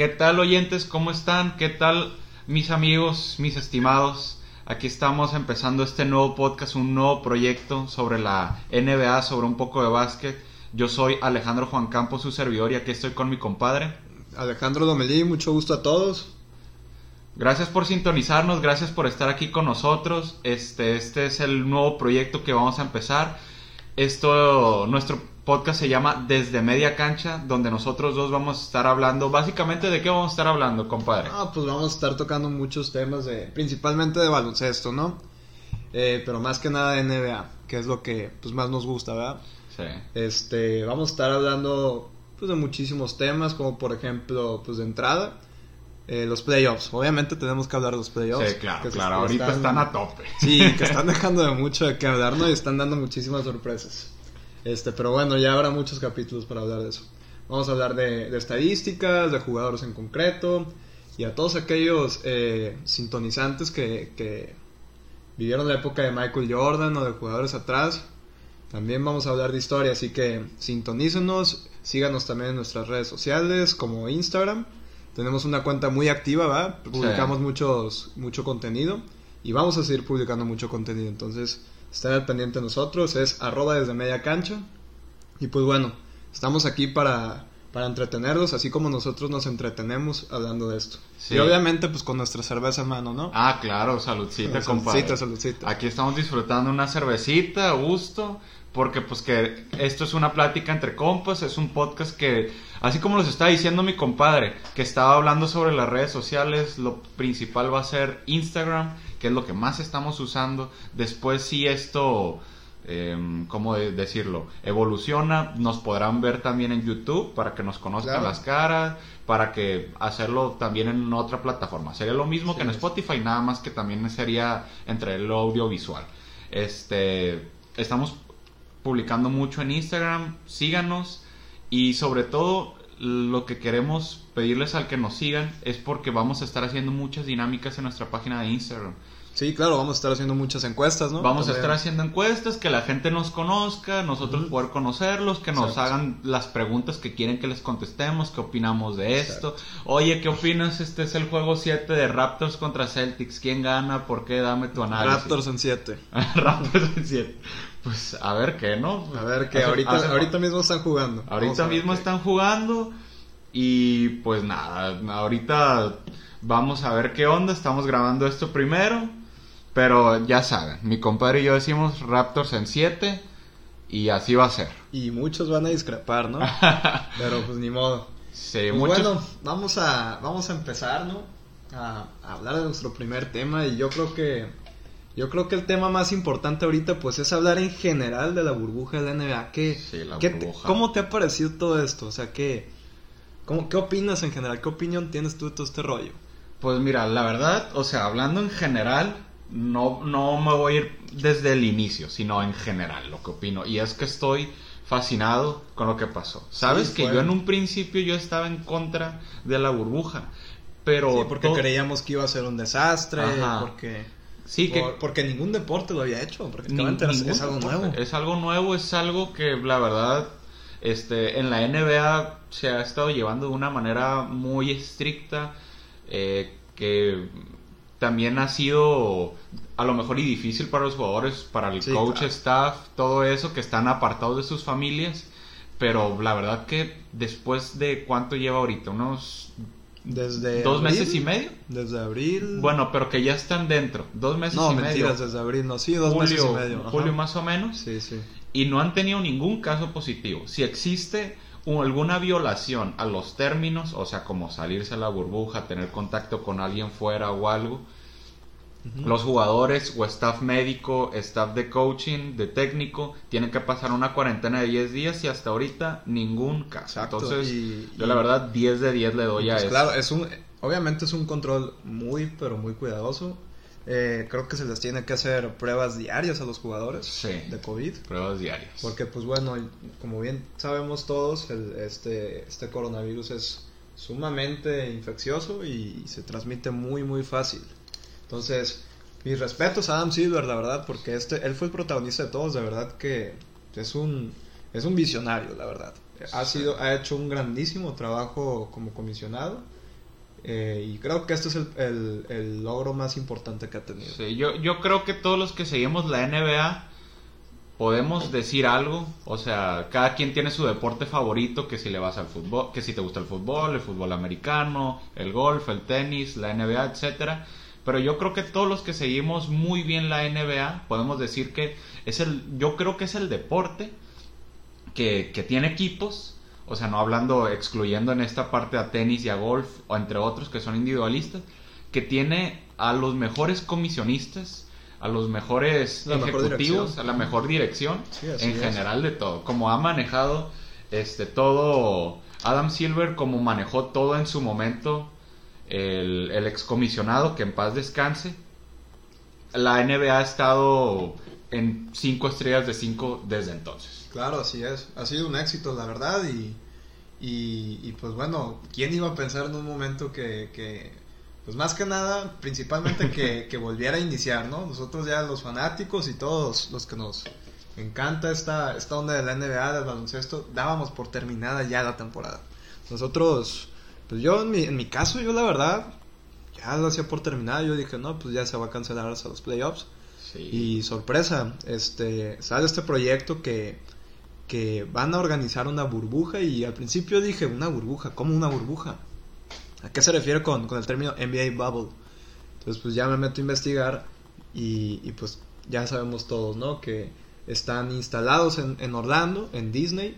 ¿Qué tal oyentes? ¿Cómo están? ¿Qué tal mis amigos, mis estimados? Aquí estamos empezando este nuevo podcast, un nuevo proyecto sobre la NBA, sobre un poco de básquet. Yo soy Alejandro Juan Campos, su servidor, y aquí estoy con mi compadre. Alejandro Domelí, mucho gusto a todos. Gracias por sintonizarnos, gracias por estar aquí con nosotros. Este, este es el nuevo proyecto que vamos a empezar. Esto, nuestro podcast se llama Desde Media Cancha, donde nosotros dos vamos a estar hablando, básicamente de qué vamos a estar hablando, compadre. Ah, pues vamos a estar tocando muchos temas de, principalmente de baloncesto, ¿no? Eh, pero más que nada de NBA, que es lo que pues más nos gusta, ¿verdad? Sí. Este, vamos a estar hablando pues de muchísimos temas, como por ejemplo, pues de entrada, eh, los playoffs. Obviamente tenemos que hablar de los playoffs. Sí, claro, que claro. que Ahorita están, a tope. Sí, que están dejando de mucho de qué hablar, ¿no? Y están dando muchísimas sorpresas. Este, pero bueno, ya habrá muchos capítulos para hablar de eso. Vamos a hablar de, de estadísticas, de jugadores en concreto, y a todos aquellos eh, sintonizantes que, que vivieron la época de Michael Jordan o de jugadores atrás. También vamos a hablar de historia, así que sintonícenos, síganos también en nuestras redes sociales como Instagram. Tenemos una cuenta muy activa, ¿va? Publicamos muchos, mucho contenido y vamos a seguir publicando mucho contenido. Entonces, estén al pendiente de nosotros, es arroba desde media cancha. Y pues bueno, estamos aquí para, para entretenerlos, así como nosotros nos entretenemos hablando de esto. Sí. Y obviamente pues con nuestra cerveza en mano, ¿no? Ah, claro, saludcita, compadre. Saludcita, saludcita. Aquí estamos disfrutando una cervecita, a gusto, porque pues que esto es una plática entre compas, es un podcast que, así como los está diciendo mi compadre, que estaba hablando sobre las redes sociales, lo principal va a ser Instagram, que es lo que más estamos usando. Después si esto, eh, ¿cómo de- decirlo? Evoluciona, nos podrán ver también en YouTube para que nos conozcan Claro. las caras, para que hacerlo también en otra plataforma. Sería lo mismo que en. Spotify, nada más que también sería entre el audiovisual. Este, estamos publicando mucho en Instagram, síganos y sobre todo lo que queremos pedirles al que nos sigan es porque vamos a estar haciendo muchas dinámicas en nuestra página de Instagram. Sí, claro, vamos a estar haciendo muchas encuestas, ¿no? Vamos a También. estar haciendo encuestas, que la gente nos conozca, nosotros Ujú. poder conocerlos, que nos Exacto. hagan las preguntas que quieren que les contestemos, qué opinamos de esto. Oye, ¿qué opinas? Este es el juego 7 de Raptors contra Celtics. ¿Quién gana? ¿Por qué? Dame tu análisis. Raptors en 7. Raptors en 7. Pues a ver qué, ¿no? A ver, Hace- ahorita, hace- ahorita mismo están jugando. Ahorita a mismo qué- están jugando y pues nada, ahorita vamos a ver qué onda, estamos grabando esto primero, pero ya saben, mi compadre y yo decimos Raptors en 7 y así va a ser. Y muchos van a discrepar, ¿no? Pero pues ni modo. Sí, Pues muchos... Bueno, vamos a, vamos a empezar, ¿no? A, a hablar de nuestro primer tema y yo creo que yo creo que el tema más importante ahorita pues es hablar en general de la burbuja de la NBA. ¿Qué, Sí, la te- burbuja. ¿Cómo te ha parecido todo esto? O sea, ¿qué, cómo, ¿qué opinas en general? ¿Qué opinión tienes tú de todo este rollo? Pues mira, la verdad, o sea, hablando en general, no, no me voy a ir desde el inicio, sino en general, lo que opino. Y es que estoy fascinado con lo que pasó. Sabes Sí, que yo en un principio yo estaba en contra de la burbuja, pero... Sí, porque to- creíamos que iba a ser un desastre, Ajá. porque, Sí, que... por- porque ningún deporte lo había hecho, ni- prácticamente es algo nuevo. Es algo nuevo, es algo que la verdad, este, en la NBA se ha estado llevando de una manera muy estricta, eh, que también ha sido a lo mejor y difícil para los jugadores, para el Sí, coach, claro. staff, todo eso, que están apartados de sus familias. Pero la verdad que después de cuánto lleva ahorita, unos Desde dos abril, meses y medio. Desde abril. Bueno, pero que ya están dentro, dos meses no, y mentiras, medio. desde abril, no, sí, dos julio, meses y medio. ajá. julio más o menos Sí, sí. Y no han tenido ningún caso positivo. Si existe un- alguna violación a los términos, o sea, como salirse a la burbuja, tener contacto con alguien fuera o algo, los jugadores o staff médico, staff de coaching, de técnico, tienen que pasar una cuarentena de 10 días y hasta ahorita ningún caso. Exacto, Entonces, y- yo y- la verdad 10 de 10 le doy a Pues eso. claro, es un, obviamente es un control muy, pero muy cuidadoso. Eh, creo que se les tiene que hacer pruebas diarias a los jugadores Sí. de COVID. Pruebas diarias. Porque, pues bueno, como bien sabemos todos, el- este, este coronavirus es sumamente infeccioso y se transmite muy, muy fácil. Entonces, mis respetos a Adam Silver, la verdad, porque este, él fue el protagonista de todos, de verdad que es un, es un visionario, la verdad. Ha, sido, ha hecho un grandísimo trabajo como comisionado Eh, y creo que este es el, el- logro más importante que ha tenido. Yo, yo creo que todos los que seguimos la NBA podemos decir algo. O sea, cada quien tiene su deporte favorito, que si le vas al fútbol, que si te gusta el fútbol, el fútbol americano, el golf, el tenis, la NBA, etcétera. Pero yo creo que todos los que seguimos muy bien la NBA podemos decir que es el, yo creo que es el deporte que, que tiene equipos, o sea, no hablando, excluyendo en esta parte a tenis y a golf, o entre otros que son individualistas, que tiene a los mejores comisionistas, a los mejores La ejecutivos, a la mejor dirección, Sí, en es. general de todo. Como ha manejado este todo Adam Silver, como manejó todo en su momento el, el excomisionado, que en paz descanse. La NBA ha estado en 5 estrellas de 5 desde entonces. Claro, así es. Ha sido un éxito, la verdad. Y, y, y, pues bueno, ¿quién iba a pensar en un momento que, que pues más que nada, principalmente que, que volviera a iniciar, ¿no? Nosotros ya los fanáticos y todos los que nos encanta esta, esta onda de la NBA, del baloncesto, dábamos por terminada ya la temporada. Nosotros, pues yo en mi, en mi caso, yo la verdad, ya lo hacía por terminada. Yo dije, no, pues ya se va a cancelar hasta los playoffs. Sí. Y sorpresa, este sale este proyecto que, que van a organizar una burbuja y al principio dije, una burbuja, ¿cómo una burbuja? ¿A qué se refiere con, con el término NBA Bubble? Entonces pues ya me meto a investigar y, y, pues ya sabemos todos, ¿no? Que están instalados en, en Orlando, en Disney.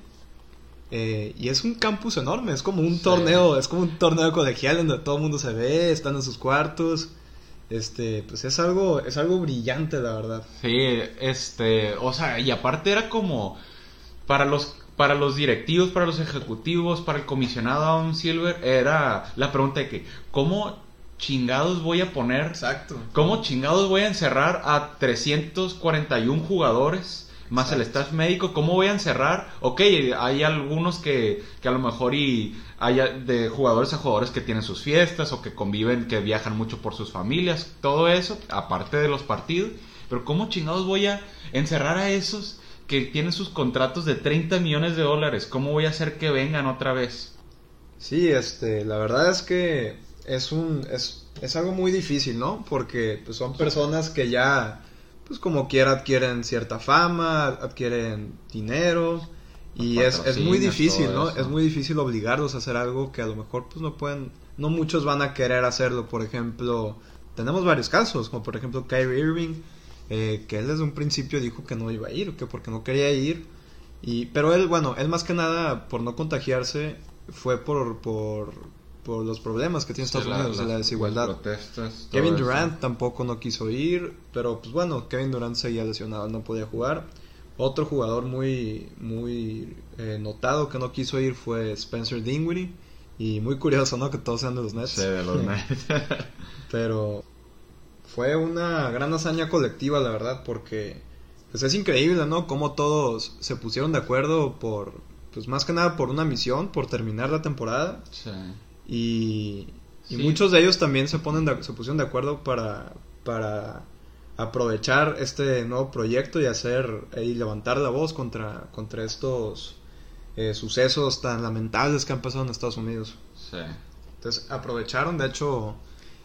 eh, y es un campus enorme, es como un Sí. torneo, es como un torneo colegial en donde todo el mundo se ve, están en sus cuartos. Este, pues es algo, es algo brillante, la verdad. Sí, este, o sea, y aparte era como para los para los directivos, para los ejecutivos, para el comisionado Adam Silver, era la pregunta de que ¿cómo chingados voy a poner Exacto. ¿Cómo chingados voy a encerrar a 341 jugadores más el staff médico? ¿Cómo voy a encerrar? Ok, hay algunos que, que a lo mejor y hay de jugadores a jugadores que tienen sus fiestas o que conviven, que viajan mucho por sus familias, todo eso, aparte de los partidos. Pero ¿cómo chingados voy a encerrar a esos que tienen sus contratos de 30 millones de dólares? ¿Cómo voy a hacer que vengan otra vez? Sí, este, la verdad es que es un, es, es algo muy difícil, ¿no? Porque pues, son personas que ya, pues como quiera adquieren cierta fama, adquieren dinero y es, es muy difícil, ¿no? Es muy difícil obligarlos a hacer algo que a lo mejor pues no pueden, no muchos van a querer hacerlo. Por ejemplo, tenemos varios casos, como por ejemplo Kyrie Irving, eh, que él desde un principio dijo que no iba a ir, que porque no quería ir. Y, pero él, bueno, él más que nada por no contagiarse fue por, por, por los problemas que tiene Estados la- Unidos, de la desigualdad. protestas, Kevin eso. Durant tampoco no quiso ir, pero pues bueno, Kevin Durant seguía lesionado, no podía jugar. Otro jugador muy, muy eh, notado que no quiso ir fue Spencer Dinwiddie. Y muy curioso, ¿no? Que todos sean de los Nets. Sí, de los Nets. Pero fue una gran hazaña colectiva, la verdad, porque pues es increíble, ¿no? Cómo todos se pusieron de acuerdo por, pues más que nada por una misión, por terminar la temporada. Sí. Y, y Sí. muchos de ellos también se, ponen de- se pusieron de acuerdo para, para aprovechar este nuevo proyecto y hacer y levantar la voz contra, contra estos eh, sucesos tan lamentables que han pasado en Estados Unidos. Sí. Entonces aprovecharon, de hecho,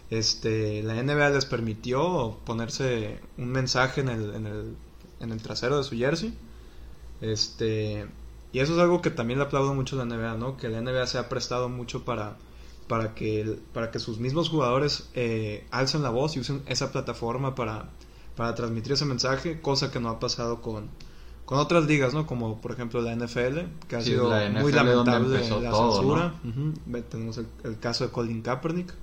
este, la NBA les permitió ponerse un mensaje en el, en el, en el trasero de su jersey. Este, y eso es algo que también le aplaudo mucho a la NBA, ¿no? Que la NBA se ha prestado mucho para, para, que, para que sus mismos jugadores eh, alcen la voz y usen esa plataforma para, para transmitir ese mensaje, cosa que no ha pasado con, con otras ligas, ¿no? Como por ejemplo la NFL, que ha Sí, sido la muy NFL lamentable la todo, censura. Tenemos el, el caso de Colin Kaepernick.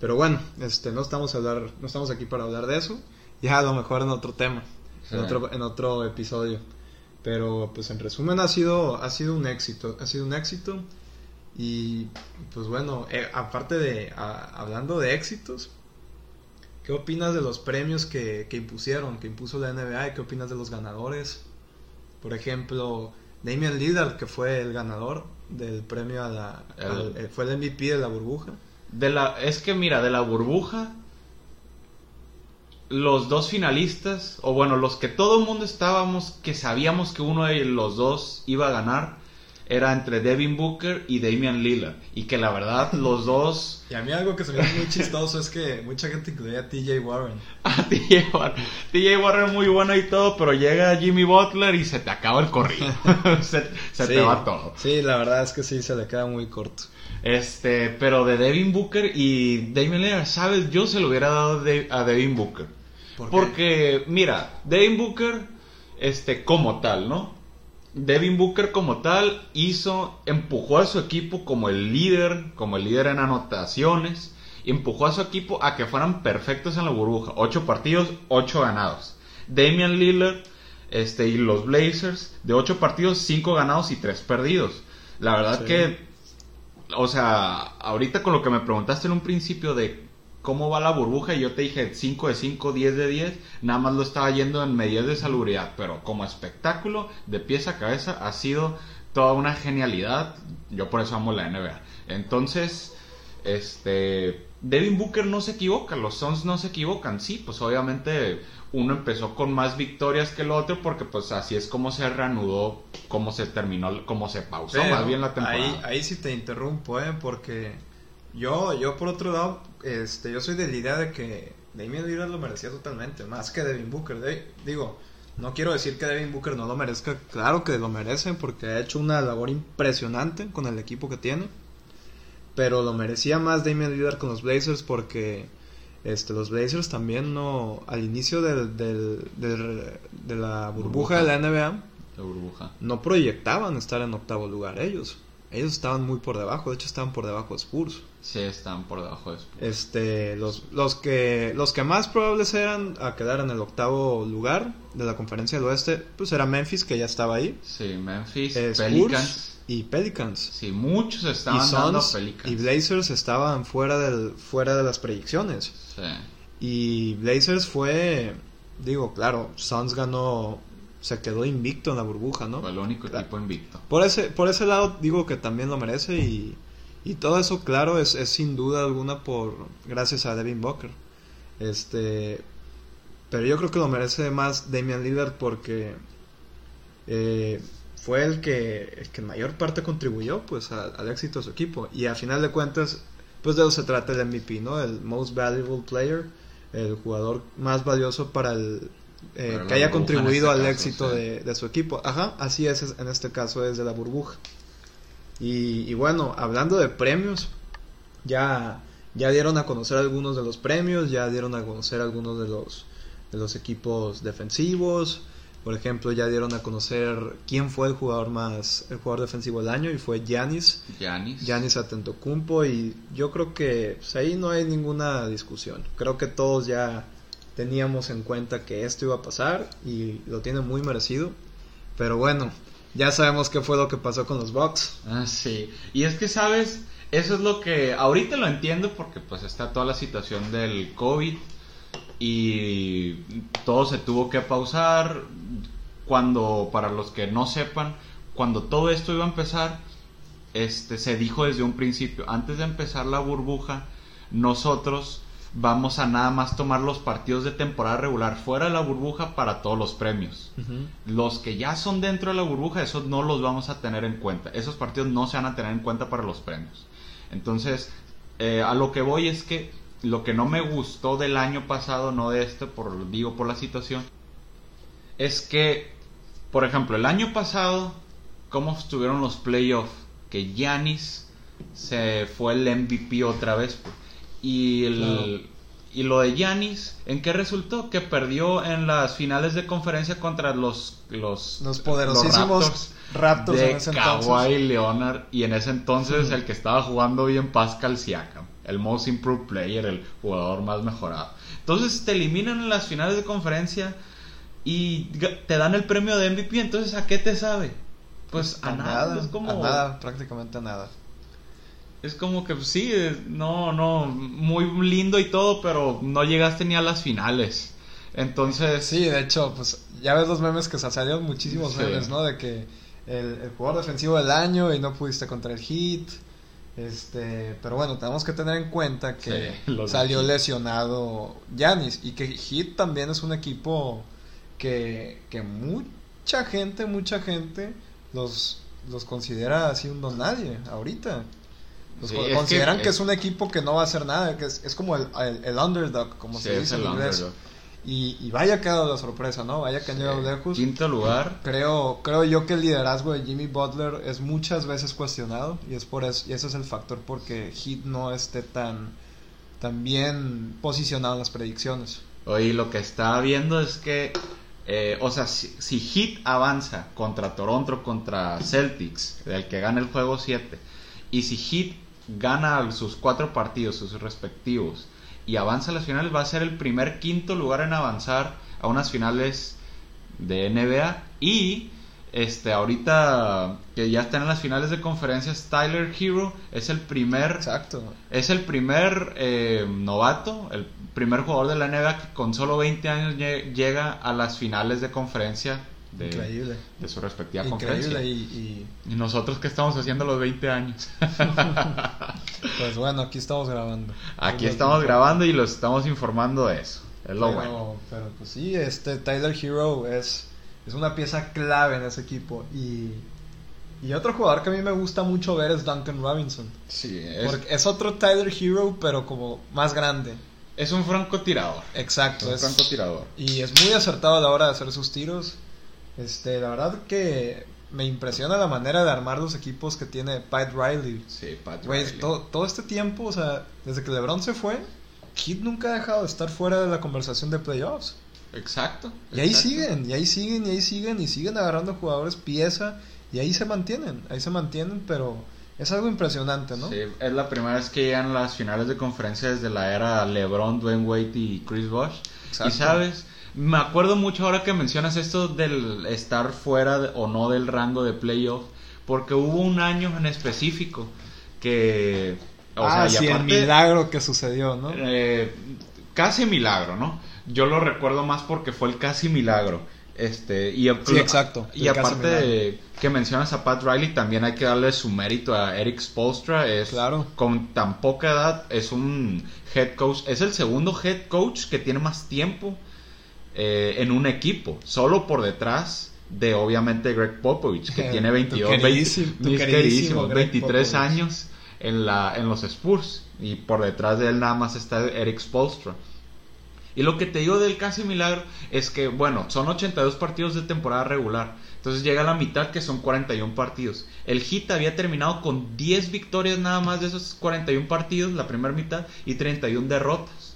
Pero bueno, este, no estamos a hablar, no estamos aquí para hablar de eso. Ya a lo mejor en otro tema, Sí. en otro, en otro episodio. Pero pues en resumen ha sido, ha sido un éxito, ha sido un éxito. Y pues bueno, eh, aparte de, a- hablando de éxitos, ¿qué opinas de los premios que, que impusieron, que impuso la NBA? ¿Y qué opinas de los ganadores? Por ejemplo, Damian Lillard, que fue el ganador del premio a la... El- al- eh, fue el MVP de la burbuja. De la, es que mira, de la burbuja, los dos finalistas, o bueno, los que todo el mundo estábamos, que sabíamos que uno de los dos iba a ganar, era entre Devin Booker y Damian Lillard. Y que la verdad, los dos. Y a mí algo que se me hace muy chistoso es que mucha gente incluía a TJ Warren. A TJ Warren. TJ Warren muy bueno y todo, pero llega Jimmy Butler y se te acaba el corrido. se, se te va todo. Sí, la verdad es que sí, se le queda muy corto. Este, pero de Devin Booker y Damian Lillard, ¿sabes? Yo se lo hubiera dado de- a Devin Booker. Porque, mira, Devin Booker, este, como tal, ¿no? Devin Booker como tal hizo, empujó a su equipo como el líder, como el líder en anotaciones, y empujó a su equipo a que fueran perfectos en la burbuja. Ocho partidos, ocho ganados. Damian Lillard, este, y los Blazers, de ocho partidos, cinco ganados y tres perdidos. La verdad Sí. que, o sea, ahorita con lo que me preguntaste en un principio de cómo va la burbuja y yo te dije 5 de 5, 10 de 10, nada más lo estaba yendo en medidas de salubridad, pero como espectáculo, de pies a cabeza, ha sido toda una genialidad. Yo por eso amo la NBA. Entonces, este, Devin Booker no se equivoca, los Suns no se equivocan. Sí, pues obviamente uno empezó con más victorias que el otro porque pues así es como se reanudó, como se terminó, como se pausó Pero más bien la temporada. Ahí, ahí sí te interrumpo, ¿eh? Porque yo, yo por otro lado, este, yo soy de la idea de que Damian Lillard lo merecía totalmente, más que Devin Booker. De- digo, no quiero decir que Devin Booker no lo merezca, claro que lo merece porque ha hecho una labor impresionante con el equipo que tiene. Pero lo merecía más Damian Lillard con los Blazers porque este, los Blazers también no, al inicio del, del- del- de la burbuja, Burbuja. de la NBA, La burbuja. no proyectaban estar en octavo lugar ellos. Ellos estaban muy por debajo, de hecho estaban por debajo de Spurs. Sí, están por debajo de Spurs. Este, los, los que los que más probables eran a quedar en el octavo lugar de la conferencia del oeste, pues era Memphis que ya estaba ahí, Sí, Memphis, eh, Pelicans. Spurs y Pelicans. Sí, muchos Y estaban dando a Suns Pelicans. y Blazers estaban fuera del fuera de las predicciones. Sí. Y Blazers fue, digo, claro, Suns ganó, se quedó invicto en la burbuja, ¿no? Fue el único Claro. equipo invicto. Por ese, por ese lado digo que también lo merece y, y todo eso, claro, es, es sin duda alguna por gracias a Devin Booker. Este, pero yo creo que lo merece más Damian Lillard porque eh, fue el que, el que en mayor parte contribuyó pues a- al éxito de su equipo y a final de cuentas pues de eso se trata el MVP, ¿no? El Most Valuable Player, el jugador más valioso para el eh, Para que haya en contribuido este al caso, éxito sí. de, de su equipo. Ajá, así es en este caso es de la burbuja. Y, y bueno, hablando de premios, ya, ya dieron a conocer algunos de los premios, ya dieron a conocer algunos de los, de los equipos defensivos. Por ejemplo, ya dieron a conocer quién fue el jugador más, el jugador defensivo del año y fue Giannis, Giannis. Giannis Atentocumpo y yo creo que pues, ahí no hay ninguna discusión. Creo que todos ya teníamos en cuenta que esto iba a pasar y lo tiene muy merecido. Pero bueno, ya sabemos qué fue lo que pasó con los Bucks. Ah, sí. Y es que, ¿sabes? Eso es lo que ahorita lo entiendo porque pues está toda la situación del COVID y todo se tuvo que pausar cuando, para los que no sepan, cuando todo esto iba a empezar, este, se dijo desde un principio, antes de empezar la burbuja, nosotros vamos a nada más tomar los partidos de temporada regular fuera de la burbuja para todos los premios. Los que ya son dentro de la burbuja, esos no los vamos a tener en cuenta. Esos partidos no se van a tener en cuenta para los premios. Entonces, eh, a lo que voy es que lo que no me gustó del año pasado, no de este, por, digo por la situación, es que, por ejemplo, el año pasado, ¿cómo estuvieron los playoffs? Que Giannis se fue el MVP otra vez. Y el. Y lo de Giannis, ¿en qué resultó? Que perdió en las finales de conferencia contra los los, Los poderosísimos Raptors Raptors de en ese Kawhi. Leonard y en ese entonces el que estaba jugando bien Pascal Siakam, el most improved player, el jugador más mejorado. Entonces te eliminan en las finales de conferencia y te dan el premio de MVP, entonces ¿a qué te sabe? Pues a, nada, es como a nada, prácticamente a nada. Es como que pues, sí, no, no, muy lindo y todo, pero no llegaste ni a las finales. Entonces, Sí, de hecho, pues ya ves los memes que sa- salieron muchísimos Sí. memes, ¿no? De que el, el jugador defensivo del año y no pudiste contra el Heat. Este, pero bueno, tenemos que tener en cuenta que Sí, salió lesionado Yanis y que Heat también es un equipo que, que mucha gente, mucha gente los los considera así un don nadie ahorita. Los Sí, co- es que- consideran que, es, un equipo que no va a hacer nada, que es, es como el, el- el underdog, como Sí, se dice en inglés. Y, y vaya que ha dado la sorpresa, ¿no? Vaya que han llegado lejos. Quinto lugar. Creo, creo yo que el liderazgo de Jimmy Butler es muchas veces cuestionado y es por eso, y ese es el factor porque Heat no esté tan, tan bien posicionado en las predicciones. Oye, lo que estaba viendo es que, eh, o sea, si, si Heat avanza contra Toronto, contra Celtics, el que gana el juego 7, y si Heat gana sus cuatro partidos, sus respectivos, y avanza a las finales, va a ser el primer quinto lugar en avanzar a unas finales de NBA. Y este ahorita que ya están en las finales de conferencias, Tyler Hero es el primer Exacto. es el primer eh, novato, el primer jugador de la NBA que con solo 20 años lle- llega a las finales de conferencia de, Increíble. de su respectiva Increíble conferencia. y, y, Y nosotros que estamos haciendo a los 20 años. pues bueno, aquí estamos grabando. Aquí estamos grabando y los estamos informando de eso. Es lo pero, bueno. pero pues sí, este Tyler Hero es, es una pieza clave en ese equipo y, y otro jugador que a mí me gusta mucho ver es Duncan Robinson. Sí, es, Porque es otro Tyler Hero, pero como más grande. es un francotirador. Exacto. Un Es, francotirador. y es muy acertado a la hora de hacer sus tiros. Este, la verdad que me impresiona la manera de armar los equipos que tiene Pat Riley. Sí, Pat todo, todo este tiempo, o sea, desde que LeBron se fue, Heat nunca ha dejado de estar fuera de la conversación de playoffs. Exacto. Y ahí exacto. siguen, y ahí siguen, y ahí siguen, y siguen agarrando jugadores pieza, y ahí se mantienen, ahí se mantienen, pero es algo impresionante, ¿no? Sí, es la primera vez que llegan las finales de conferencia desde la era LeBron, Dwayne Wade y Chris Bosh. Exacto. Y sabes, me acuerdo mucho ahora que mencionas esto del estar fuera de- o no del rango de playoff, porque hubo un año en específico que... O ah, sea, sí, el aparte, milagro que sucedió, ¿no? eh, casi milagro, ¿no? Yo lo recuerdo más porque fue el casi milagro. Este, y, Sí, exacto, Y aparte de que mencionas a Pat Riley, también hay que darle su mérito a Eric Spolstra. Es, Claro. Con tan poca edad, es un head coach. Es el segundo head coach que tiene más tiempo eh, en un equipo. Solo por detrás de, obviamente, Greg Popovich, que tiene 22, queridísimo- 20 tu mis queridísimo queridísimos, Greg 23 Popovich. años en, la, en los Spurs. Y por detrás de él nada más está Eric Spolstra. Y lo que te digo del casi milagro es que, bueno, son 82 partidos de temporada regular. Entonces llega a la mitad que son 41 partidos. El Heat había terminado con 10 victorias nada más de esos 41 partidos, la primera mitad, y 31 derrotas.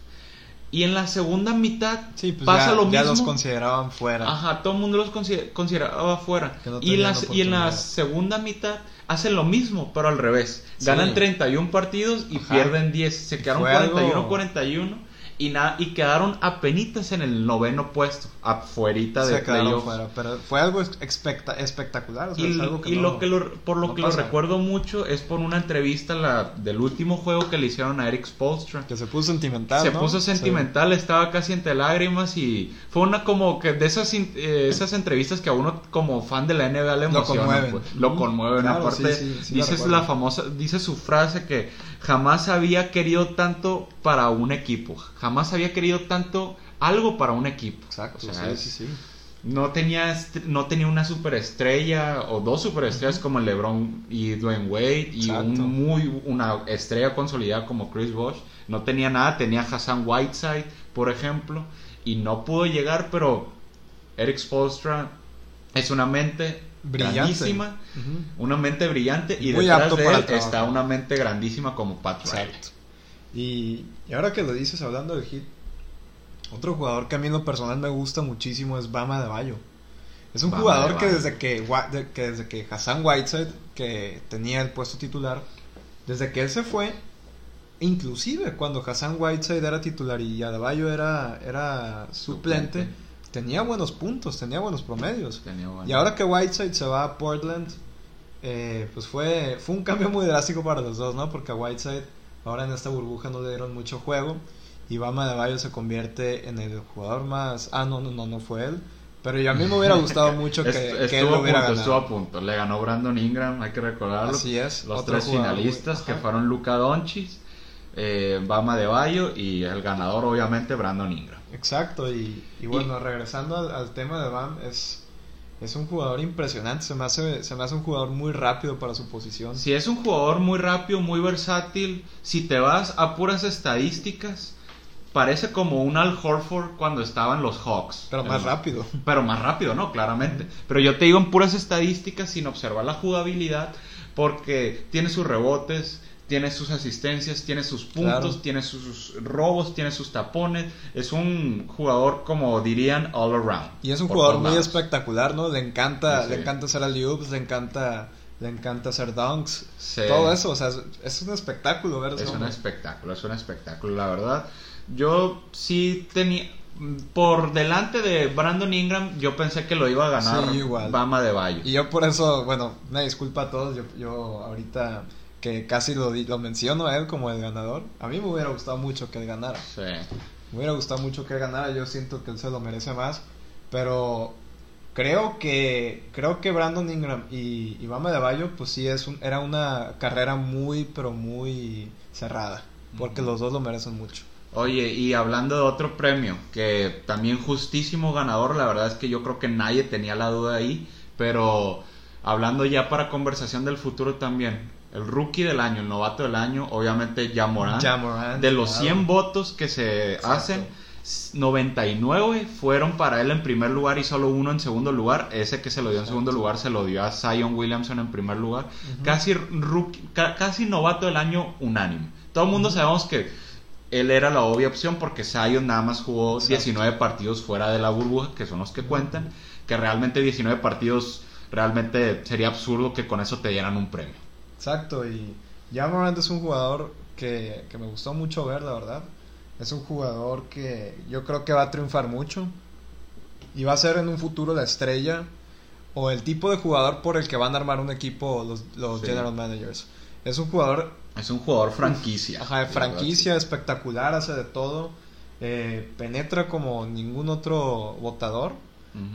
Y en la segunda mitad Sí, pues pasa ya, lo ya mismo. los consideraban fuera. Ajá, todo el mundo los consider- consideraba afuera. Que no y, en la, tenían y en la segunda mitad hacen lo mismo, pero al revés. Sí. Ganan 31 partidos y Ajá. pierden 10. Se quedaron Fue algo- 41-41 y, na- y quedaron apenitas en el noveno puesto, afuerita de se quedaron playoff. fuera, pero fue algo espectacular. o sea, Y, es algo que y no- lo que lo- por lo no que lo pasa. recuerdo mucho es por una entrevista la, del último juego que le hicieron a Eric Spolstra. que se puso sentimental. Se ¿no? puso Sí. sentimental, estaba casi entre lágrimas y fue una como que de esas in- eh, esas entrevistas que a uno como fan de la NBA le Lo emocionan, conmueven. pues, lo conmueven. claro, Aparte, sí, sí, sí la dices recuerdo. la famosa, dice su frase que jamás había querido tanto para un equipo, jamás había querido tanto algo para un equipo. Exacto, O sea, sí, es- sí, sí. No tenía, no tenía una superestrella o dos superestrellas como LeBron y Dwayne Wade y un muy una estrella consolidada como Chris Bosh. No tenía nada, tenía Hassan Whiteside, por ejemplo, y no pudo llegar, pero Eric Spoelstra es una mente grandísima, una mente brillante y Muy detrás de él está una mente grandísima como Pat Riley. Y, y ahora que lo dices hablando del hit, otro jugador que a mí en lo personal me gusta muchísimo es Bama de Bayo. Es un Bama jugador que desde que, de- desde que Hassan Whiteside, que tenía el puesto titular, desde que él se fue, inclusive cuando Hassan Whiteside era titular y Adebayo era, era suplente, Suplente. tenía buenos puntos, tenía buenos promedios. Tenía bueno. Y ahora que Whiteside se va a Portland, eh, pues fue, fue un cambio muy drástico para los dos, ¿no? Porque a Whiteside ahora en esta burbuja no le dieron mucho juego. Y Bama de Bayo se convierte en el jugador más... Ah, no, no, no, no fue él. Pero yo a mí me hubiera gustado mucho que, Est- que él estuvo, lo hubiera punto, ganado. estuvo a punto. Le ganó Brandon Ingram, hay que recordarlo. Así es. Los tres jugador finalistas que fueron Luca Doncic, eh, Bama de Bayo y el ganador obviamente Brandon Ingram. Exacto, y, y bueno, regresando al, al tema de Bam, es, Es un jugador impresionante, se me hace, se me hace un jugador muy rápido para su posición. Si es un jugador muy rápido, muy versátil, si te vas a puras estadísticas, parece como un Al Horford cuando estaban los Hawks. Pero más El- rápido. Pero más rápido, ¿no? Claramente. Pero yo te digo en puras estadísticas sin observar la jugabilidad, porque tiene sus rebotes, tiene sus asistencias, tiene sus puntos, Claro. tiene sus robos, tiene sus tapones. Es un jugador, como dirían, all around. Y es un jugador muy lados. espectacular, ¿no? Le encanta, Sí. le encanta hacer alley-oops, le encanta, le encanta hacer dunks, Sí. todo eso, o sea, es, es un espectáculo ver Es un espectáculo, es un espectáculo, la verdad. Yo sí tenía. Por delante de Brandon Ingram, yo pensé que lo iba a ganar Sí, igual. Bama de Bayo. Y yo por eso, bueno, una disculpa a todos, yo, yo ahorita que casi lo, lo menciono a él como el ganador, a mí me hubiera gustado mucho que él ganara. Sí. Me hubiera gustado mucho que él ganara, yo siento que él se lo merece más, pero creo que creo que Brandon Ingram y, de Bayo pues sí es un, era una carrera muy pero muy cerrada, porque los dos lo merecen mucho. Oye, y hablando de otro premio, que también justísimo ganador, la verdad es que yo creo que nadie tenía la duda ahí, pero hablando ya para conversación del futuro también, el rookie del año, el novato del año, obviamente ya Morant, Ja Morant, de los claro. 100 votos que se Exacto. hacen, 99 fueron para él en primer lugar y solo uno en segundo lugar. Ese que se lo dio en segundo lugar se lo dio a Zion Williamson en primer lugar. Casi rookie- ca- casi novato del año unánime. Todo el mundo sabemos que él era la obvia opción porque Zion nada más jugó Exacto. 19 partidos fuera de la burbuja, que son los que cuentan, que realmente 19 partidos realmente sería absurdo que con eso te dieran un premio. Exacto, y Ja Morant es un jugador que, que me gustó mucho ver, la verdad. Es un jugador que yo creo que va a triunfar mucho y va a ser en un futuro la estrella o el tipo de jugador por el que van a armar un equipo los, los Sí. general managers. Es un jugador Es un jugador franquicia. ajá, de franquicia, espectacular, hace de todo, eh, penetra como ningún otro votador.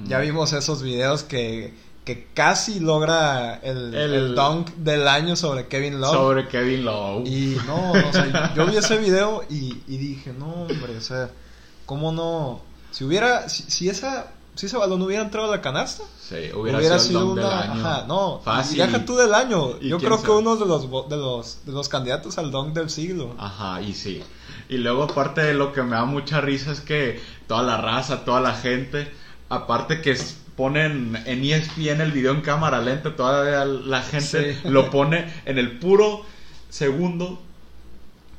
Ya vimos esos videos que, que casi logra el, El- el dunk del año sobre Kevin Love. Sobre Kevin Lowe. Y no, o sea, yo vi ese video y, y dije, no, hombre, o sea, ¿cómo no? Si hubiera, si, si esa, si ese balón hubiera entrado a la canasta, Sí, hubiera, sido, el dunk del una, año. ajá, no, Fácil. deja tú del año, ¿Y yo creo que uno de los, de los, de los candidatos al dunk del siglo. Ajá, y sí. Y luego aparte de lo que me da mucha risa es que toda la raza, toda la gente, aparte que ponen en ESPN el video en cámara lenta, todavía la gente Sí. lo pone en el puro segundo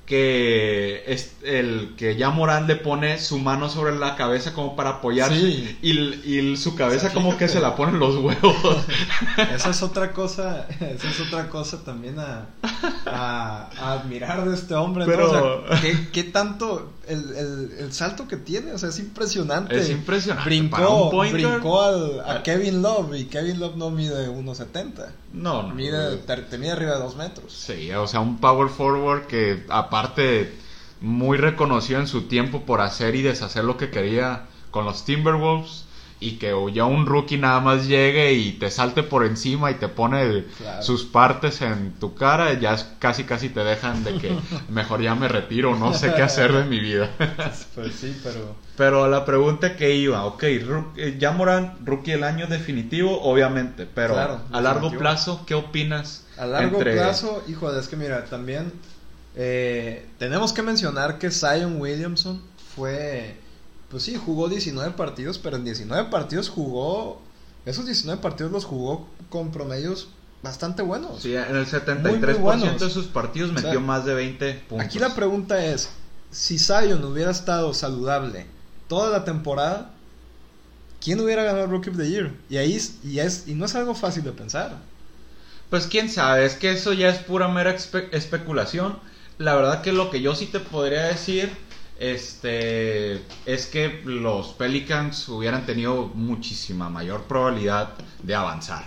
que es el que ya Morán le pone su mano sobre la cabeza como para apoyarse Sí. y, y su cabeza O sea, como que se la pone en los huevos. Esa es otra cosa, esa es otra cosa también a, a- a admirar de este hombre, ¿no? Pero- O sea, ¿qué, qué tanto el, el, el salto que tiene? O sea, es impresionante. Es impresionante. Brincó, pointer, brincó al- a Kevin Love y Kevin Love no mide 1.70. no, no. Mide, te, te mide arriba de 2 metros. Sí, o sea, un power forward que aparte muy reconocido en su tiempo por hacer y deshacer lo que quería con los Timberwolves y que ya un rookie nada más llegue y te salte por encima y te pone Claro. sus partes en tu cara, ya es- casi casi te dejan de que mejor ya me retiro, no sé qué hacer de mi vida. Pues sí, pero... Pero la pregunta que iba, ok, eh, ya Morán, rookie del año definitivo, obviamente, pero Claro, a largo plazo, ¿qué opinas? A largo entre- plazo, híjole, es que mira, también eh, tenemos que mencionar que Zion Williamson fue, pues sí, jugó 19 partidos, pero en 19 partidos jugó, esos 19 partidos los jugó con promedios bastante buenos. Sí, en el 73% Muy, muy buenos. de sus partidos O sea, metió más de 20 puntos. Aquí la pregunta es, si Zion hubiera estado saludable toda la temporada, ¿quién hubiera ganado Rookie of the Year? Y ahí y es y no es algo fácil de pensar. Pues quién sabe, es que eso ya es pura mera espe- especulación. La verdad que lo que yo sí te podría decir este es que los Pelicans hubieran tenido muchísima mayor probabilidad de avanzar.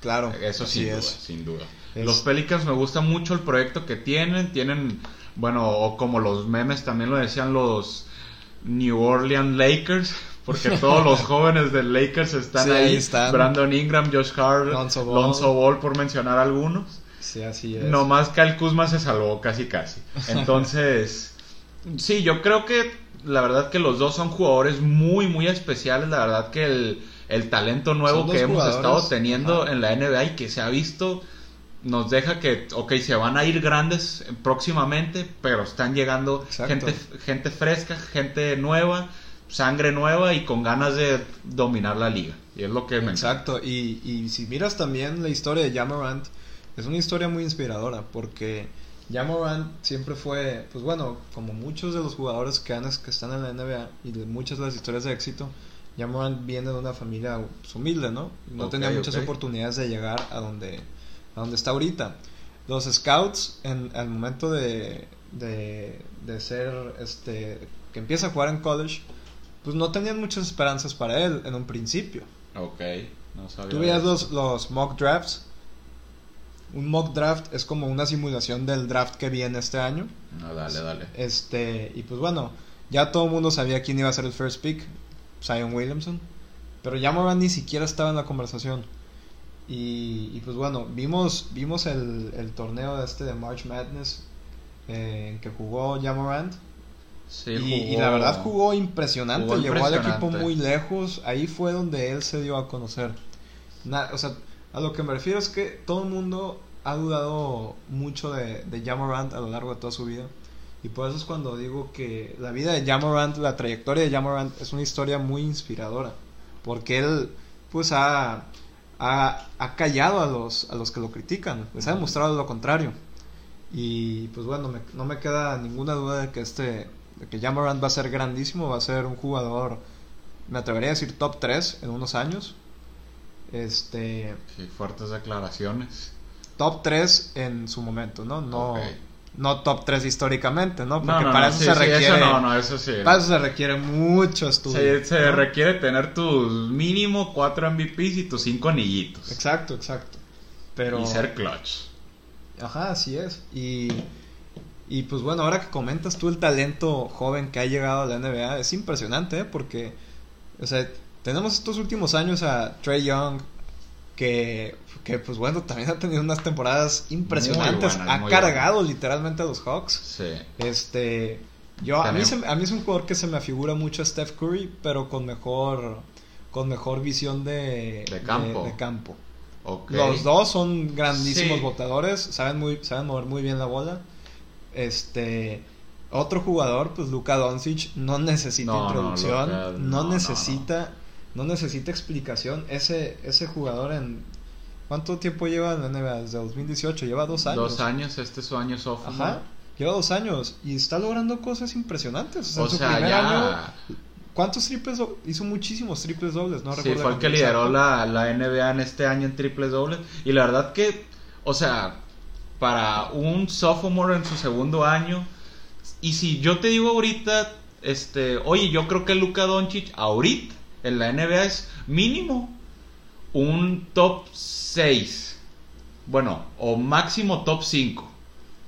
Claro, Eso sin duda, es. sin duda. Es- Los Pelicans me gusta mucho el proyecto que tienen, tienen bueno, o como los memes también lo decían los New Orleans Lakers, porque todos los jóvenes del Lakers están Sí, ahí ahí, están. Brandon Ingram, Josh Hart, Lonzo. Ball. por mencionar algunos. Sí, así es. Nomás Kyle Kuzma se salvó casi casi. Entonces, sí, yo creo que la verdad que los dos son jugadores muy muy especiales, la verdad que el, el talento nuevo que hemos jugadores, estado teniendo ajá. en la NBA y que se ha visto nos deja que, ok, se van a ir grandes próximamente, pero están llegando Exacto. gente, gente fresca, gente nueva, sangre nueva y con ganas de dominar la liga. Y es lo que me Exacto, y, y si miras también la historia de Jamorant, es una historia muy inspiradora porque Jamorant siempre fue, pues bueno, como muchos de los jugadores que, han, que están en la NBA y de muchas de las historias de éxito, Jamorant viene de una familia pues, humilde, ¿no? No tenía muchas oportunidades de llegar a donde, a donde está ahorita. Los scouts, en, al momento de, de, de ser, este, que empieza a jugar en college, pues no tenían muchas esperanzas para él en un principio. Ok, no sabía. Tú veías los, los mock drafts. Un mock draft es como una simulación del draft que viene este año. No, dale, dale. Este, y pues bueno, ya todo el mundo sabía quién iba a ser el first pick, Zion Williamson. Pero ya Moran ni siquiera estaba en la conversación. Y, y pues bueno, vimos, vimos el, el torneo este de March Madness eh, en que jugó Jamorant. Sí, y, y la verdad jugó impresionante, jugó llevó al equipo muy lejos, ahí fue donde él se dio a conocer. O sea, a lo que me refiero es que todo el mundo ha dudado mucho de, de Jamorant a lo largo de toda su vida. Y por eso es cuando digo que la vida de Jamorant, la trayectoria de Jamorant es una historia muy inspiradora. Porque él, pues, ha, ha, ha callado a los, a los que lo critican, les ha demostrado lo contrario. Y pues bueno, me- no me queda ninguna duda de que este de que Jamorant va a ser grandísimo, va a ser un jugador, me atrevería a decir top 3 en unos años. Este, Sí, fuertes declaraciones. top 3 en su momento, ¿no? No, no top 3 históricamente, ¿no? Porque No, no, para no, eso sí, se sí, requiere eso no, no, eso sí. para eso se requiere mucho estudio. Se, se requiere tener tus mínimo 4 MVPs y tus 5 anillitos. Exacto, exacto. Pero Y ser clutch. Ajá, así es. Y, y pues bueno, ahora que comentas tú el talento joven que ha llegado a la NBA, es impresionante, ¿eh? Porque, o sea, tenemos estos últimos años a Trey Young, que, que pues bueno, también ha tenido unas temporadas impresionantes. ha cargado literalmente a los Hawks. Sí. Este, yo, a mí, se- a mí es un jugador que se me afigura mucho a Steph Curry, pero con mejor, con mejor visión de, De campo. de campo. Los dos son grandísimos Sí. votadores, saben muy saben mover muy bien la bola. Este otro jugador, pues Luka Doncic no necesita No, no, introducción, Luka, no, no, no, necesita no, necesita explicación. Ese ese jugador en ¿cuánto tiempo lleva en la NBA? Desde 2018, lleva dos años. Dos años, este es su año sophomore. Ajá. Lleva dos años y está logrando cosas impresionantes. O sea, O en su sea, primer ya. año, ¿cuántos triples? do- Hizo muchísimos triples dobles, no sí, recuerdo fue el que lideró la, la NBA en este año en triples dobles. Y la verdad que, o sea, para un sophomore en su segundo año, y si yo te digo ahorita, este, oye, yo creo que Luka Doncic ahorita en la NBA es mínimo un top 6. Bueno, o máximo top 5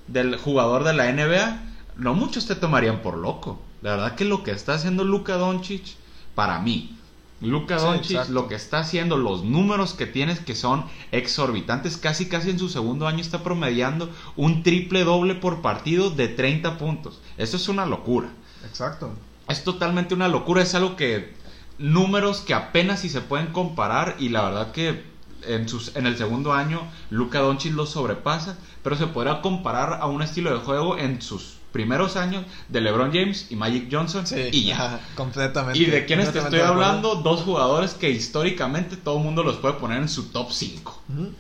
del jugador de la NBA. No muchos te tomarían por loco. La verdad que lo que está haciendo Luka Doncic, para mí, Luka Sí, Doncic, exacto. lo que está haciendo, los números que tienes que son exorbitantes, casi casi en su segundo año está promediando un triple doble por partido de 30 puntos. Eso es una locura. Exacto. Es totalmente una locura, es algo que números que apenas si se pueden comparar y la verdad que en, sus, en el segundo año Luka Doncic lo sobrepasa, pero se podrá comparar a un estilo de juego en sus primeros años de LeBron James y Magic Johnson Sí, y ya. ajá, completamente. ¿Y de quiénes te estoy hablando? Dos jugadores que históricamente todo el mundo los puede poner en su top 5. Ujú.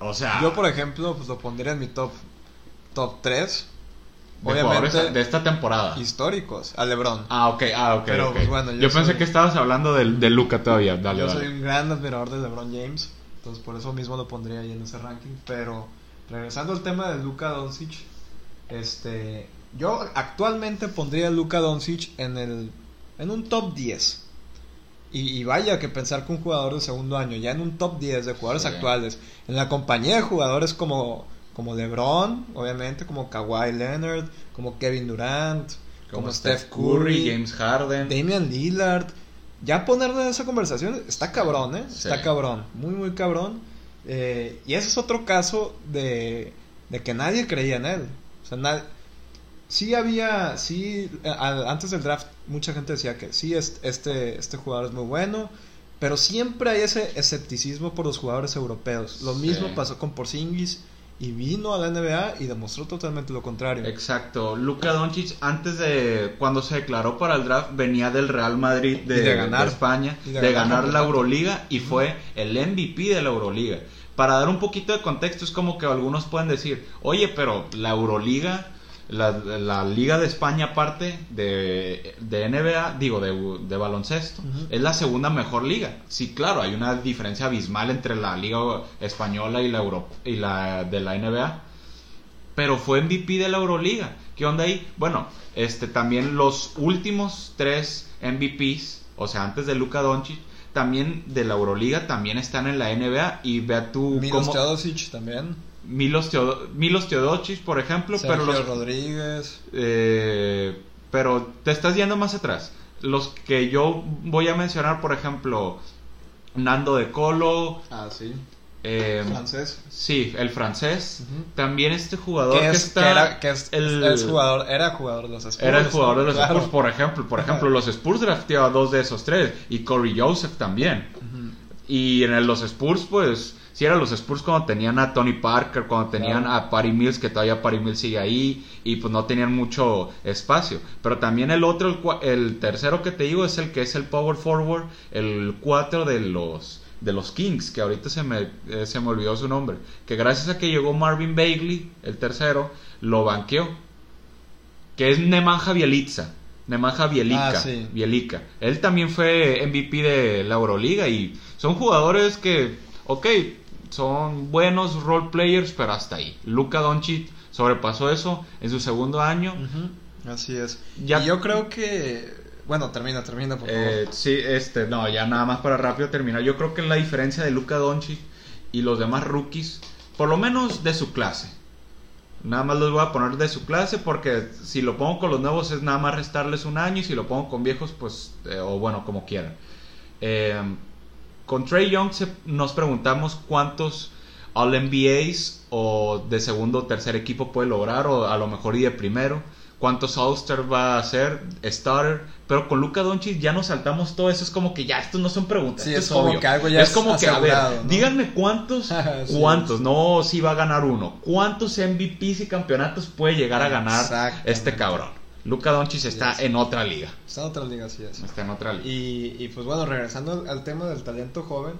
O sea, Yo, por ejemplo, pues lo pondría en mi top top 3. De Obviamente, de esta temporada. históricos. A LeBron. Ah, ok, ah, ok. Pero, pues, bueno, yo yo pensé que estabas hablando de, de Luca todavía. Dale, Yo dale. soy un gran admirador de LeBron James. Entonces, por eso mismo lo pondría ahí en ese ranking. Pero, regresando al tema de Luka Doncic. Este. Yo actualmente pondría a Luka Doncic en el. En un top 10. Y, y vaya que pensar que un jugador de segundo año, ya en un top 10 de jugadores Sí. actuales, en la compañía de jugadores como, como LeBron, obviamente, como Kawhi Leonard, como Kevin Durant, como, Steph Curry, James Harden. Damian Lillard. Ya ponerlo en esa conversación está cabrón, ¿eh? Sí. Está cabrón, muy, muy cabrón. Eh, y ese es otro caso de, de que nadie creía en él. O sea, nadie, sí había, sí, antes del draft mucha gente decía que sí, es- este, este jugador es muy bueno, Pero siempre hay ese escepticismo por los jugadores europeos. Lo Sí. mismo pasó con Porzingis y vino a la NBA y demostró totalmente lo contrario. Exacto. Luka Doncic antes de cuando se declaró para el draft venía del Real Madrid de, ganar. de España, de, de ganar la. Euroliga y fue el MVP de la Euroliga. Para dar un poquito de contexto es como que algunos pueden decir, "Oye, pero la Euroliga la, la Liga de España aparte de, de NBA, digo, de, de baloncesto, es la segunda mejor liga. Sí, claro, hay una diferencia abismal entre la Liga Española y la, Euro- y la de la NBA pero fue MVP de la Euroliga. ¿Qué onda ahí? Bueno, este también los últimos tres MVPs, o sea, antes de Luka Doncic, también de la Euroliga también están en la NBA y vea tú Milos cómo también. Milos, Teodo- Milos por ejemplo, Sergio pero los Rodríguez. eh, pero te estás yendo más atrás. Los que yo voy a mencionar, por ejemplo, Nando de Colo, Ah, sí. eh, Francés. sí, el francés, también este jugador Que, que, es, está que era, que es, el- es jugador, era jugador de los Spurs. Era el jugador de los Claro. Spurs, por ejemplo. Por ejemplo, los Spurs drafteaba dos de esos tres. Y Corey Joseph también. Y en el- los Spurs, pues, si eran los Spurs cuando tenían a Tony Parker, cuando tenían a Patty Mills, que todavía Patty Mills sigue ahí, y pues no tenían mucho espacio. Pero también el otro, el, cua- el tercero que te digo, es el que es el Power Forward, el cuatro de los de los Kings, que ahorita se me, eh, se me olvidó su nombre, que gracias a que llegó Marvin Bagley, el tercero, lo banqueó que es Nemanja Bielica. Nemanja Bielica. Ah, sí. Bielica. Él también fue MVP de la Euroliga y son jugadores que, ok, son buenos role players, pero hasta ahí. Luka Doncic sobrepasó eso en su segundo año. Así es. Ya- Y yo creo que. Bueno, termina, termina, por favor. Eh, sí, este, no, ya nada más para rápido terminar. Yo creo que la diferencia de Luka Doncic y los demás rookies, por lo menos de su clase. Nada más los voy a poner de su clase porque si lo pongo con los nuevos es nada más restarles un año y si lo pongo con viejos, pues, eh, o bueno, como quieran. Eh, con Trey Young se- nos preguntamos cuántos All NBAs o de segundo o tercer equipo puede lograr o a lo mejor y de primero. Cuántos All-Star va a hacer, starter. Pero con Luka Doncic ya nos saltamos todo eso. Es como que ya estos no son preguntas. Sí, esto es como obvio. que algo ya es es como que, a ver, díganme cuántos, Sí. cuántos, no si va a ganar uno. ¿Cuántos MVPs y campeonatos puede llegar a ganar este cabrón? Luka Doncic está es. en otra liga. Está en otra liga, así es. Está en otra liga. Y, y pues bueno, regresando al, tema del talento joven,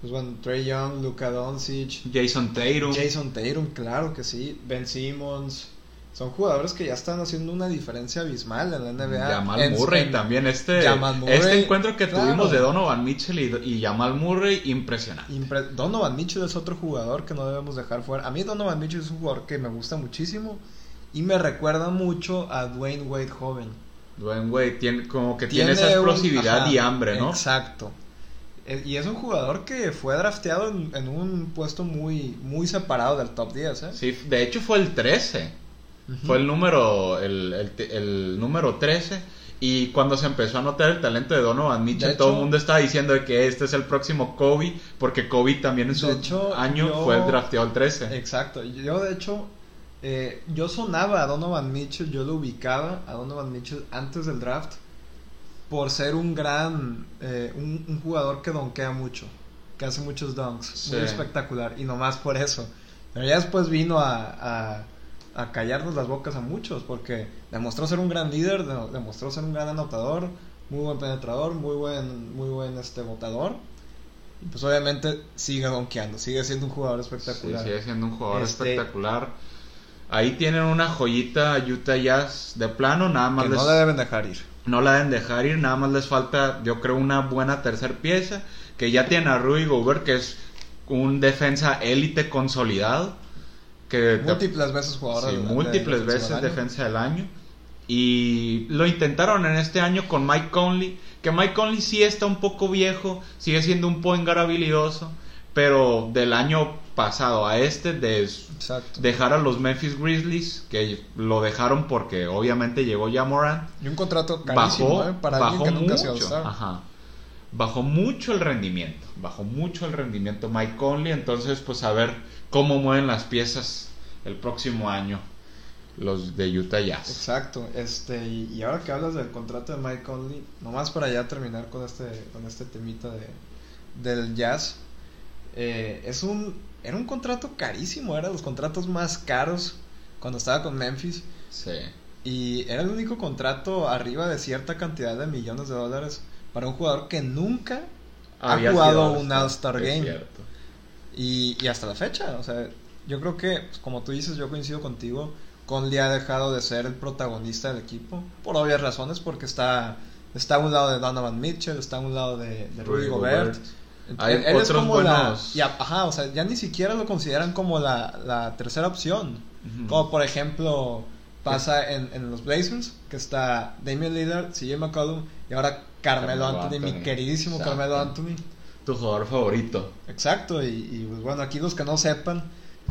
pues bueno, Trey Young, Luka Doncic, Jason Tatum. Jason Tatum, claro que sí, Ben Simmons, son jugadores que ya están haciendo una diferencia abismal en la NBA. Jamal En- Murray en- también. Este, Jamal Murray, este encuentro que claro. tuvimos de Donovan Mitchell y, y Jamal Murray, impresionante. Impre- Donovan Mitchell es otro jugador que no debemos dejar fuera. A mí Donovan Mitchell es un jugador que me gusta muchísimo y me recuerda mucho a Dwayne Wade joven. Dwayne Wade tiene, como que tiene, esa un- explosividad ajá, y hambre, ¿no? Exacto. Eh, Y es un jugador que fue drafteado en, en un puesto muy, muy separado del top 10, ¿eh? Sí, de hecho fue el 13. Ujú. Fue el número, el, el, el número 13. Y cuando se empezó a notar el talento de Donovan Mitchell, De todo el mundo estaba diciendo de que este es el próximo Kobe, porque Kobe también en su hecho, año yo- fue drafteado el 13. Exacto. Yo, de hecho, eh, yo sonaba a Donovan Mitchell, yo lo ubicaba a Donovan Mitchell antes del draft por ser un gran, eh, un, un jugador que donkea mucho, que hace muchos dunks, Sí. muy espectacular, y nomás por eso. Pero ya después vino a, a, a callarnos las bocas a muchos, porque demostró ser un gran líder, de- demostró ser un gran anotador, muy buen penetrador, muy buen, muy buen este botador. Y pues obviamente sigue donkeando, sigue siendo un jugador Sí, espectacular. sigue siendo un jugador Este- espectacular. Ahí tienen una joyita Utah Jazz de plano, nada más que les- no la deben dejar ir. no la deben dejar ir, nada más les falta, yo creo, una buena tercer pieza, que ya tienen a Rudy Gobert, que es un defensa élite consolidado, que Múltiples veces jugador sí, múltiples veces del defensa del año, y lo intentaron en este año con Mike Conley, que Mike Conley sí está un poco viejo, sigue siendo un point guard habilidoso, pero del año pasado a este, de Exacto. dejar a los Memphis Grizzlies, que lo dejaron porque obviamente llegó ya Morant, Y un contrato carísimo, bajó, ¿eh? Para bajó que nunca mucho, All-Star. ajá. bajó mucho el rendimiento, bajó mucho el rendimiento Mike Conley, entonces pues a ver cómo mueven las piezas el próximo año. los de Utah Jazz. Exacto, este, y, y ahora que hablas del contrato de Mike Conley, nomás para ya terminar con este, con este temita de, del Jazz, eh, es un, era un contrato carísimo, era de los contratos más caros cuando estaba con Memphis, Sí. y era el único contrato arriba de cierta cantidad de millones de dólares para un jugador que nunca ha jugado un All-Star Game. Y, y hasta la fecha, o sea, yo creo que, pues, como tú dices, yo coincido contigo, Conley ha dejado de ser el protagonista del equipo, por obvias razones, porque está, está a un lado de Donovan Mitchell, está a un lado de, de Rudy, Rudy Gobert. Gobert. Hay Él- él es otros como la- buenos- ya, ajá, o sea, ya ni siquiera lo consideran como la, la tercera opción. Ujú. Como por ejemplo pasa en, en los Blazers, que está Damian Lillard, CJ McCollum y ahora Carmelo Carmelo Anthony, mi Anthony. queridísimo Exacto. Carmelo Anthony. Tu jugador favorito. Exacto, y, y, pues bueno, aquí los que no sepan,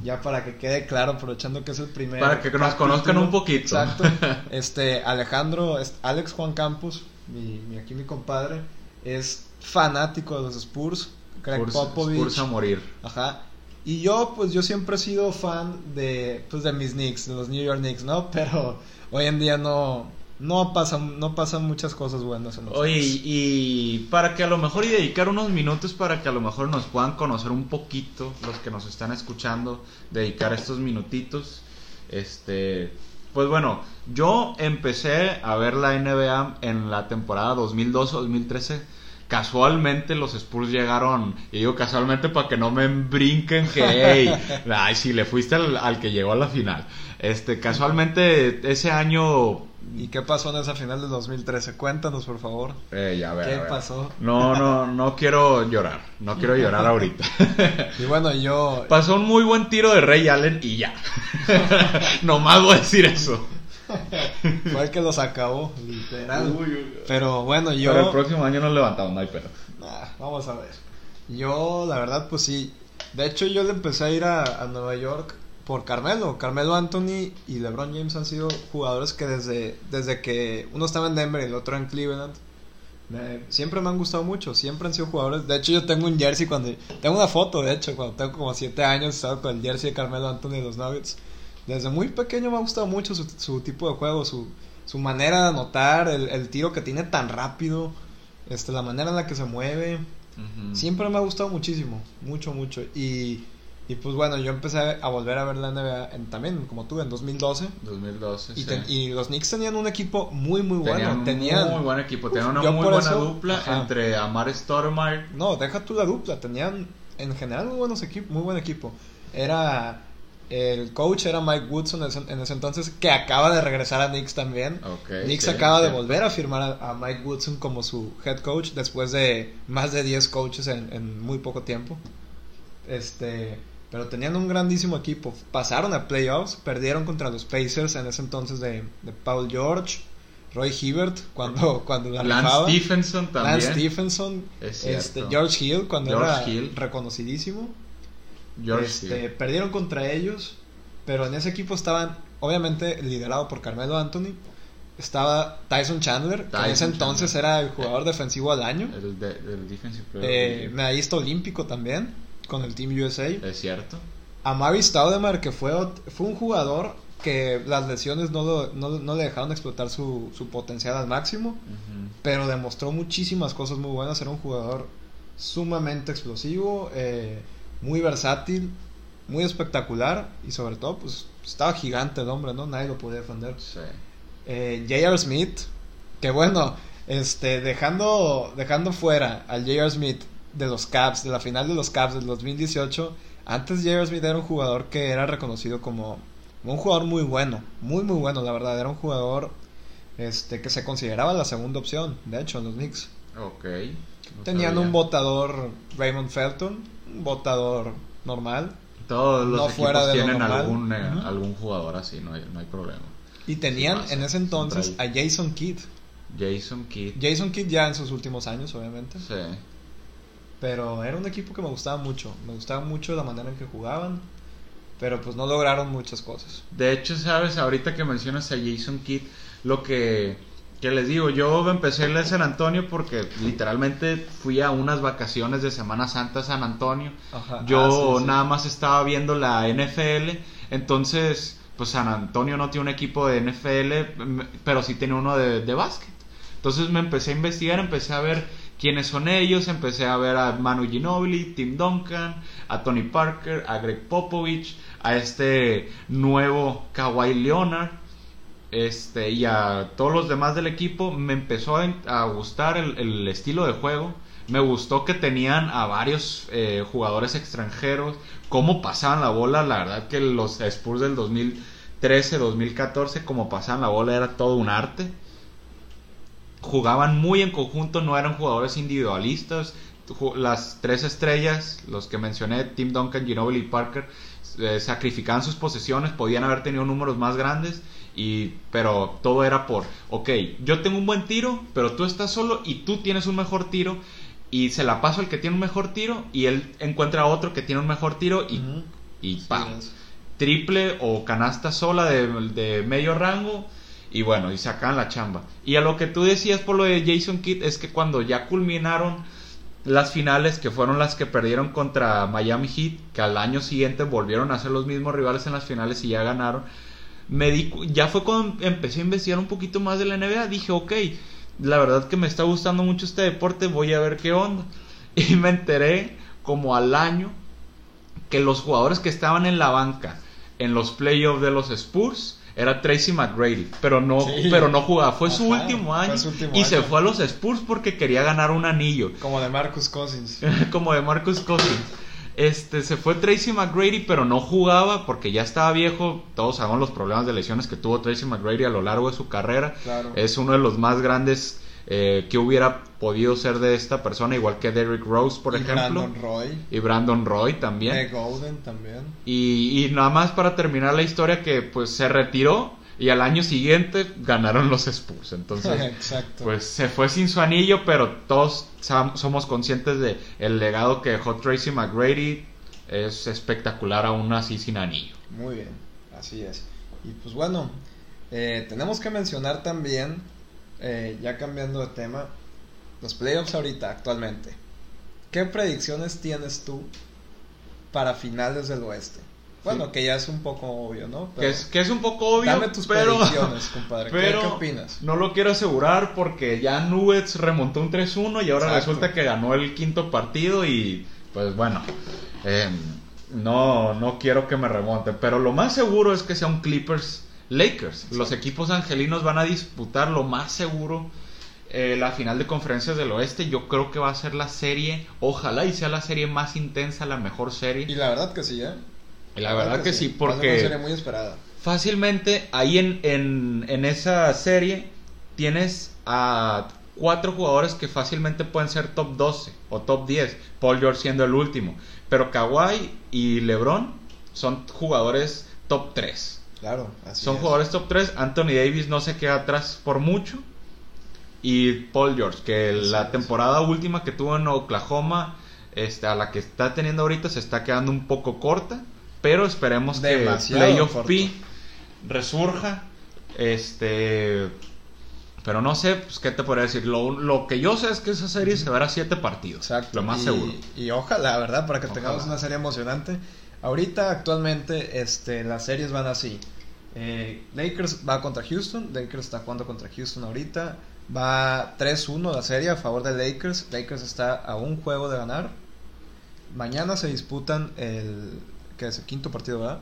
ya para que quede claro, aprovechando que es el primer. Para que nos conozcan un poquito. Exacto. Este, Alejandro, Alex Juan Campos, mi, mi- aquí mi compadre, es fanático de los Spurs. Greg Spurs, Popovich. Spurs a morir. Ajá. Y yo, pues yo siempre he sido fan de, pues, de mis Knicks, de los New York Knicks, ¿no? Pero hoy en día no, no pasan, no pasan muchas cosas buenas en los Oye, Knicks. y, y para que a lo mejor y dedicar unos minutos para que a lo mejor nos puedan conocer un poquito los que nos están escuchando, dedicar estos minutitos. Este, pues bueno, yo empecé a ver la NBA en la temporada 2012-2013. Casualmente los Spurs llegaron, y digo casualmente para que no me brinquen que, hey, ay, si le fuiste al, al que llegó a la final. Este, casualmente ese año ¿Y qué pasó en esa final del 2013? Cuéntanos, por favor. Eh, ya, ver, ¿Qué a ver. pasó? No, no, no quiero llorar. No quiero llorar ahorita. Y bueno, yo... Pasó un muy buen tiro de Ray Allen y ya. Nomás voy a decir eso. Fue el que los acabó, literal. Pero bueno, yo... Pero el próximo año nos levantamos, no hay pedo. Nah, vamos a ver. Yo, la verdad, pues sí. De hecho, yo le empecé a ir a, a Nueva York por Carmelo. Carmelo Anthony y LeBron James han sido jugadores que desde, desde que uno estaba en Denver y el otro en Cleveland, me- siempre me han gustado mucho. Siempre han sido jugadores. De hecho, yo tengo un jersey cuando. Tengo una foto, de hecho, cuando tengo como 7 años, estaba con el jersey de Carmelo Anthony de los Nuggets. Desde muy pequeño me ha gustado mucho su, su tipo de juego, su, su manera de anotar, el, el tiro que tiene tan rápido, este, la manera en la que se mueve. Siempre me ha gustado muchísimo, mucho, mucho. Y, y pues bueno, yo empecé a volver a ver la NBA en- también, como tú, en 2012. 2012, Y, sí. ten- y los Knicks tenían un equipo muy, muy bueno. Tenían, Tenían, muy buen equipo. Tenían una muy buena eso- dupla ajá. entre Amar Stoudemire. No, deja tú la dupla. Tenían en general muy, buenos equipos, muy buen equipo. Era. El coach era Mike Woodson en ese, en ese entonces, que acaba de regresar a Knicks también. Ok, Knicks sí, acaba de volver a firmar a, a Mike Woodson como su head coach después de más de 10 coaches en, en muy poco tiempo. Este, pero tenían un grandísimo equipo. Pasaron a playoffs, perdieron contra los Pacers en ese entonces de, de Paul George, Roy Hibbert cuando, cuando la Lance rifaba. Stephenson también. Lance Stephenson, Es este. George Hill cuando George era Hill. reconocidísimo. George Este. Perdieron contra ellos, pero en ese equipo estaban, obviamente, liderado por Carmelo Anthony. Estaba Tyson Chandler, que en Tyson ese entonces Chandler. era el jugador defensivo al año. El, de, el defensive Eh, medallista olímpico también, con el Team USA. Es cierto. Amari Stoudemire, que fue, fue un jugador que las lesiones no, lo- no, no le dejaron explotar su, su potencial al máximo pero demostró muchísimas cosas muy buenas. Era un jugador sumamente explosivo, eh, muy versátil, muy espectacular y sobre todo, pues estaba gigante el hombre, ¿no? Nadie lo podía defender. Sí. Eh, J.R. Smith, que bueno, este, dejando, dejando fuera al J.R. Smith de los Caps, de la final de los Caps del 2018, antes J.R. Smith era un jugador que era reconocido como un jugador muy bueno, muy muy bueno, la verdad, era un jugador este que se consideraba la segunda opción, de hecho, en los Knicks. Ok. No Tenían sabía. un votador Raymond Felton, votador normal, Todos los no equipos fuera de lo tienen normal. algún, eh, algún jugador así, no hay, no hay problema. y tenían pasa, en ese entonces a Jason Kidd. Jason Kidd. Jason Kidd ya en sus últimos años, obviamente. Sí. Pero era un equipo que me gustaba mucho. Me gustaba mucho la manera en que jugaban. Pero pues no lograron muchas cosas. De hecho, sabes, ahorita que mencionas a Jason Kidd, lo que, que les digo, yo empecé en San Antonio porque literalmente fui a unas vacaciones de Semana Santa a San Antonio. Ajá. Yo Ah, sí, sí. nada más estaba viendo la NFL, entonces pues San Antonio no tiene un equipo de NFL, pero sí tiene uno de, de básquet. Entonces me empecé a investigar, empecé a ver quiénes son ellos, empecé a ver a Manu Ginobili, Tim Duncan, a Tony Parker, a Greg Popovich, a este nuevo Kawhi Leonard, este, y a todos los demás del equipo, me empezó a, gustar el, estilo de juego. Me gustó que tenían a varios eh, jugadores extranjeros, cómo pasaban la bola. La verdad que los Spurs del 2013-2014, como pasaban la bola, era todo un arte. Jugaban muy en conjunto, no eran jugadores individualistas. Las tres estrellas, los que mencioné, Tim Duncan, Ginobili y Parker, eh, sacrificaban sus posesiones, podían haber tenido números más grandes, y, pero todo era por, ok, yo tengo un buen tiro, pero tú estás solo y tú tienes un mejor tiro, y se la paso al que tiene un mejor tiro, y él encuentra a otro que tiene un mejor tiro, y, Ujú. y ¡pam! triple o canasta sola de, de medio rango y bueno, y sacan la chamba. Y a lo que tú decías por lo de Jason Kidd es que cuando ya culminaron las finales que fueron las que perdieron contra Miami Heat, que al año siguiente volvieron a ser los mismos rivales en las finales y ya ganaron, me di, ya fue cuando empecé a investigar un poquito más de la NBA, dije, ok, la verdad que me está gustando mucho este deporte, voy a ver qué onda. Y me enteré como al año que los jugadores que estaban en la banca en los playoffs de los Spurs era Tracy McGrady, pero no, Sí. pero no jugaba, fue su último fue año su último y se fue a los Spurs porque quería ganar un anillo, Como de Marcus Cousins. como de Marcus Cousins. Este, se fue Tracy McGrady, pero no jugaba porque ya estaba viejo. Todos sabemos los problemas de lesiones que tuvo Tracy McGrady a lo largo de su carrera. Claro. Es uno de los más grandes eh, que hubiera podido ser de esta persona, igual que Derrick Rose, por y ejemplo. Brandon Roy. Y Brandon Roy también. Golden también. Y, y nada más para terminar la historia que pues se retiró y al año siguiente ganaron los Spurs. Entonces, Exacto. pues se fue sin su anillo, pero todos somos conscientes de el legado que dejó Tracy McGrady. Es espectacular aún así sin anillo. Muy bien, así es. Y pues bueno, eh, tenemos que mencionar también, eh, ya cambiando de tema, los playoffs ahorita, actualmente. ¿Qué predicciones tienes tú para finales del oeste? Bueno, Sí. que ya es un poco obvio, ¿no? Que es, que es un poco obvio, Dame tus pero, predicciones, compadre. ¿Qué- pero ¿Qué, opinas? no lo quiero asegurar porque ya Nuggets remontó un 3-1 y ahora Exacto. resulta que ganó el quinto partido y pues bueno, eh, no, no quiero que me remonten, pero lo más seguro es que sea un Clippers Lakers. Los equipos angelinos van a disputar lo más seguro eh, la final de conferencias del oeste. Yo creo que va a ser la serie, ojalá y sea la serie más intensa, la mejor serie. Y la verdad que sí, ¿eh? La verdad que sí, porque una serie muy esperada. fácilmente ahí en, en, en esa serie tienes a cuatro jugadores que fácilmente pueden ser top 12 o top 10, Paul George siendo el último, pero Kawhi y LeBron son jugadores top 3. Claro, así Son es. jugadores top 3, Anthony Davis no se queda atrás por mucho y Paul George, que la temporada última que tuvo en Oklahoma, este, a la que está teniendo ahorita se está quedando un poco corta, pero esperemos Demasiado que Playoff. P resurja. Este, pero no sé, pues, ¿qué te podría decir? Lo, lo que yo sé es que esa serie se verá siete partidos, Exacto. lo más y, seguro. Y ojalá, ¿verdad? Para que Ojalá. tengamos una serie emocionante. Ahorita, actualmente, este, las series van así. Eh, Lakers va contra Houston. Lakers está jugando contra Houston ahorita. Va 3-1 la serie a favor de Lakers. Lakers está a un juego de ganar. Mañana se disputan el... ¿Qué es? El quinto partido, ¿verdad?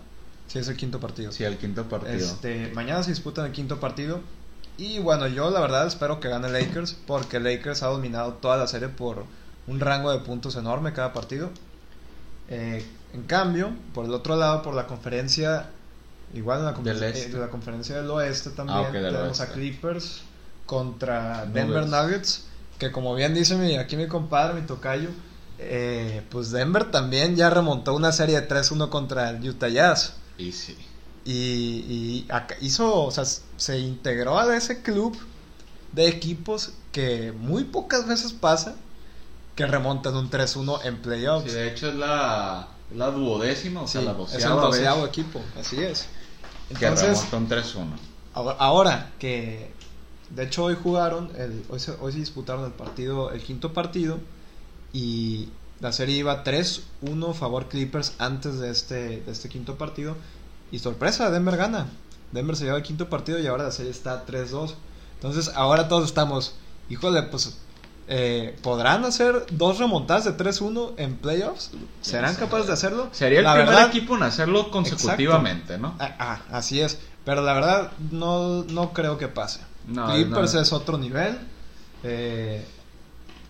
Sí, es el quinto partido. Sí, el quinto partido. Este, mañana se disputan el quinto partido. Y bueno, yo la verdad espero que gane Lakers. Porque Lakers ha dominado toda la serie por un rango de puntos enorme cada partido. Eh, en cambio, por el otro lado, por la conferencia. Igual en la, confer- este. eh, de la conferencia del oeste también. Ah, del tenemos a. Clippers contra Denver Nuggets. Nuggets. Que como bien dice mi, aquí mi compadre, mi tocayo. Eh, pues Denver también ya remontó una serie de 3-1 contra el Utah Jazz. Y sí. Y, hizo, o sea, se integró a ese club de equipos que muy pocas veces pasa que remontan un 3-1 en playoffs. Sí, de hecho es la, la duodécima, o sea, la es el doceava doceavo equipo, así es. que remonta un 3-1. ahora, ahora que de hecho hoy jugaron, el, hoy, se, hoy se disputaron el partido, el quinto partido, y la serie iba 3-1 favor Clippers antes de este, de este quinto partido. y sorpresa, Denver gana. Denver se lleva el quinto partido y ahora la serie está 3-2. Entonces ahora todos estamos, híjole, pues eh, ¿podrán hacer dos remontadas de 3-1 en playoffs? ¿Serán capaces de hacerlo? Sería el La primer verdad- equipo en hacerlo consecutivamente, ¿no? Ah, ah, así es. Pero la verdad, no, no creo que pase. No, Clippers no. es otro nivel. Eh,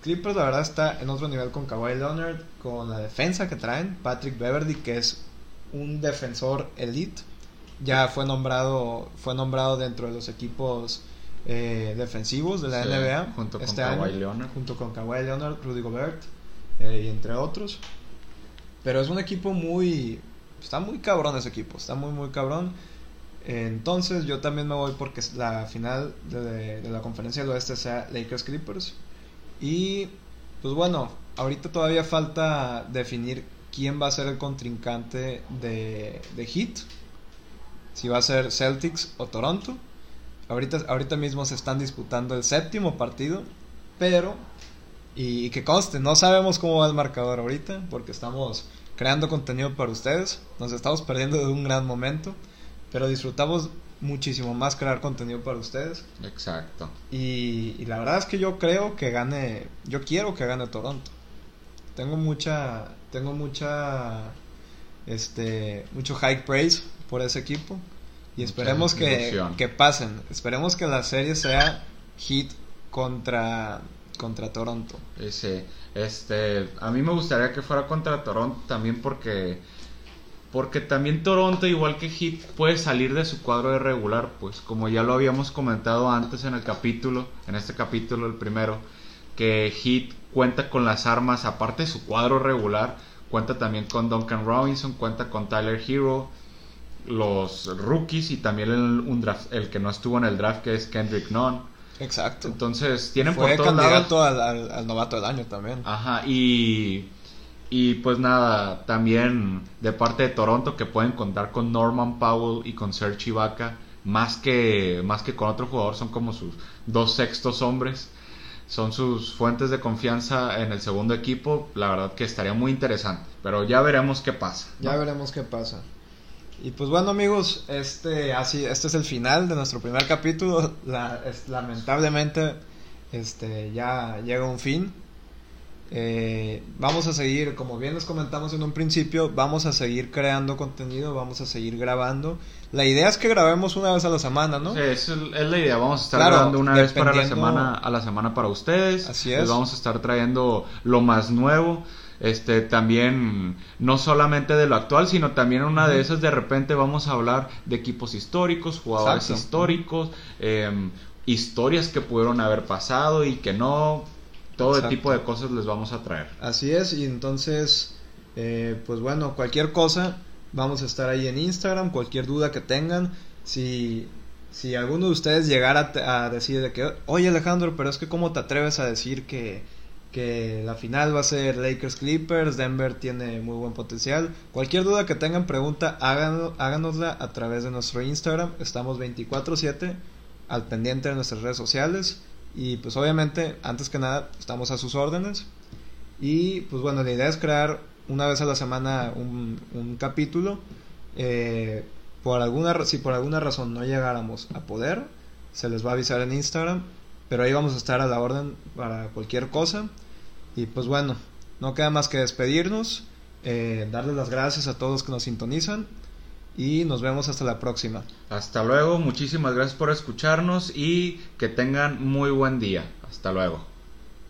Clippers, la verdad, está en otro nivel con Kawhi Leonard, con la defensa que traen. Patrick Beverly, que es un defensor elite. Ya fue nombrado, fue nombrado dentro de los equipos eh, defensivos de la Sí, NBA junto con este Kawhi año, Leonard. junto con Kawhi Leonard, Rudy Gobert eh, y entre otros. Pero es un equipo muy. Está muy cabrón ese equipo. Está muy, muy cabrón. Entonces yo también me voy porque la final de, de la conferencia del oeste sea Lakers Clippers. Y pues bueno, ahorita todavía falta definir quién va a ser el contrincante de, Heat. Si va a ser Celtics o Toronto. Ahorita, ahorita mismo se están disputando el séptimo partido. Pero, y, y que conste, no sabemos cómo va el marcador ahorita. Porque estamos creando contenido para ustedes. Nos estamos perdiendo de un gran momento. Pero disfrutamos muchísimo más crear contenido para ustedes. Exacto. Y, y la verdad es que yo creo que gane, yo quiero que gane Toronto. Tengo mucha, tengo mucha, este, mucho high praise por ese equipo. Y esperemos que, que pasen. Esperemos que la serie sea Heat contra, contra Toronto. Ese, este, a mí me gustaría que fuera contra Toronto también porque porque también Toronto igual que Heat puede salir de su cuadro de regular, pues como ya lo habíamos comentado antes en el capítulo, en este capítulo el primero, que Heat cuenta con las armas aparte de su cuadro regular, cuenta también con Duncan Robinson, cuenta con Tyler Hero, los rookies y también el, un draft, el que no estuvo en el draft que es Kendrick Nunn. Exacto. Entonces tienen Fue por todos lados al, al- al novato del año también. Ajá, y, y pues nada, también de parte de Toronto que pueden contar con Norman Powell y con Serge Ibaka, más que, más que con otro jugador, son como sus dos sextos hombres, son sus fuentes de confianza en el segundo equipo, la verdad que estaría muy interesante, pero ya veremos qué pasa. ¿no? Ya veremos qué pasa. Y pues bueno amigos, este así este es el final de nuestro primer capítulo. La- es- lamentablemente este ya llega un fin. Eh, vamos a seguir, como bien les comentamos en un principio, vamos a seguir creando contenido, vamos a seguir grabando. La idea es que grabemos una vez a la semana, ¿no? Sí, es es la idea. Vamos a estar Claro, grabando una vez para la semana a la semana para ustedes. Así Les es. vamos a estar trayendo lo más nuevo. Este también no solamente de lo actual, sino también una de esas de repente vamos a hablar de equipos históricos, jugadores Exacto. históricos, em, historias que pudieron haber pasado y que no. Todo Exacto. tipo de cosas les vamos a traer. Así es, y entonces, eh, pues bueno, cualquier cosa, vamos a estar ahí en Instagram, cualquier duda que tengan, si, si alguno de ustedes llegara a, a decir de que, oye Alejandro, pero es que cómo te atreves a decir que, que la final va a ser Lakers Clippers, Denver tiene muy buen potencial, cualquier duda que tengan, pregunta, háganlo, háganosla a través de nuestro Instagram, estamos 24/7 al pendiente de nuestras redes sociales. Y pues obviamente, antes que nada, estamos a sus órdenes. Y pues bueno, la idea es crear una vez a la semana un, capítulo. Eh, por alguna, si por alguna razón no llegáramos a poder, se les va a avisar en Instagram. Pero ahí vamos a estar a la orden para cualquier cosa. Y pues bueno, no queda más que despedirnos. eh, darles las gracias a todos que nos sintonizan. Y nos vemos hasta la próxima. Hasta luego, muchísimas gracias por escucharnos y que tengan muy buen día. Hasta luego.